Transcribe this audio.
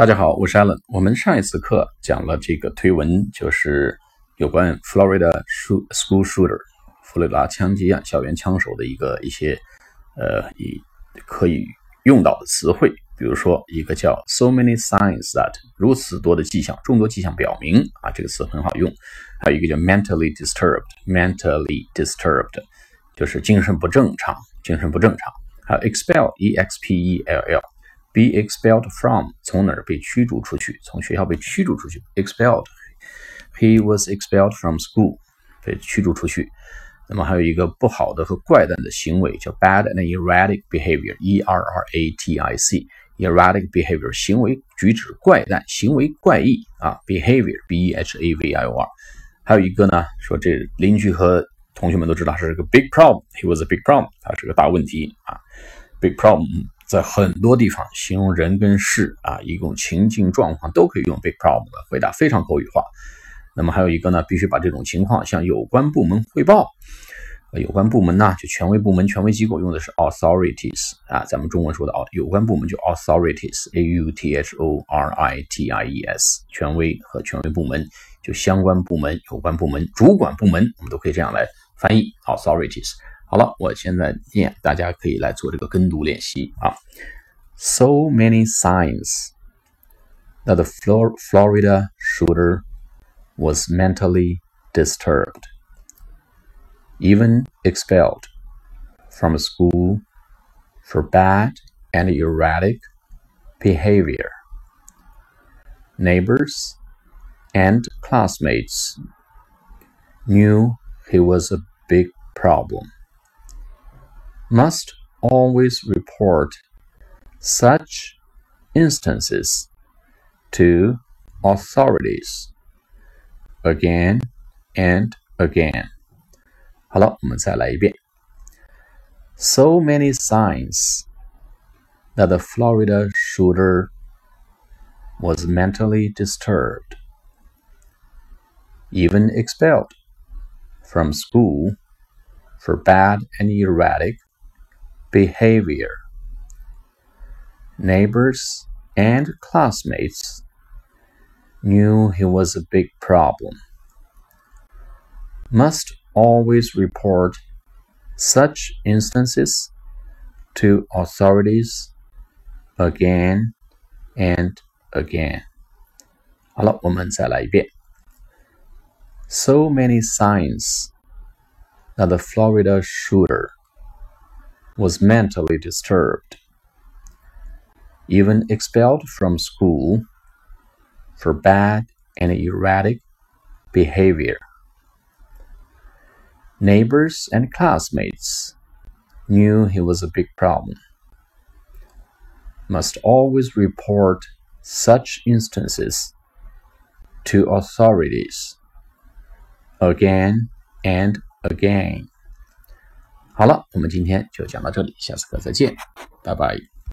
大家好，我是 Allen。我们上一次课讲了这个推文，就是有关 Florida school shooter 佛罗里达枪击案校园枪手的一个一些呃以可以用到的词汇，比如说一个叫 so many signs that 如此多的迹象，众多迹象表明啊，这个词很好用。还有一个叫 mentally disturbed，mentally disturbed 就是精神不正常，精神不正常。还有 expel，e x p e l l。Be expelled from 从哪儿被驱逐出去？从学校被驱逐出去。expelled。He was expelled from school，被驱逐出去。那么还有一个不好的和怪诞的行为叫 bad and erratic behavior，e r r a t i c，erratic behavior 行为举止怪诞，行为怪异啊，behavior，b e h a v i o r。还有一个呢，说这邻居和同学们都知道是个 big problem，he was a big problem，他是个大问题啊，big problem。在很多地方形容人跟事啊，一共情境状况都可以用 big problem 的回答，非常口语化。那么还有一个呢，必须把这种情况向有关部门汇报。有关部门呢，就权威部门、权威机构用的是 authorities 啊，咱们中文说的哦，有关部门就 authorities，a u t h o r i t i e s，权威和权威部门就相关部门、有关部门、主管部门，我们都可以这样来翻译 authorities。好了，我现在念，大家可以来做这个跟读练习啊。So many signs that the Florida shooter was mentally disturbed, even expelled from school for bad and erratic behavior. Neighbors and classmates knew he was a big problem must always report such instances to authorities again and again. 好了，我们再来一遍。So many signs that the Florida shooter was mentally disturbed, even expelled from school for bad and erratic behavior. Neighbors and classmates knew he was a big problem. Must always report such instances to authorities again and again. 好了，我们再来一遍。So many signs that the Florida shooter was mentally disturbed, even expelled from school for bad and erratic behavior. Neighbors and classmates knew he was a big problem. Must always report such instances to authorities again and again. 好了，我们今天就讲到这里，下次课再见，拜拜。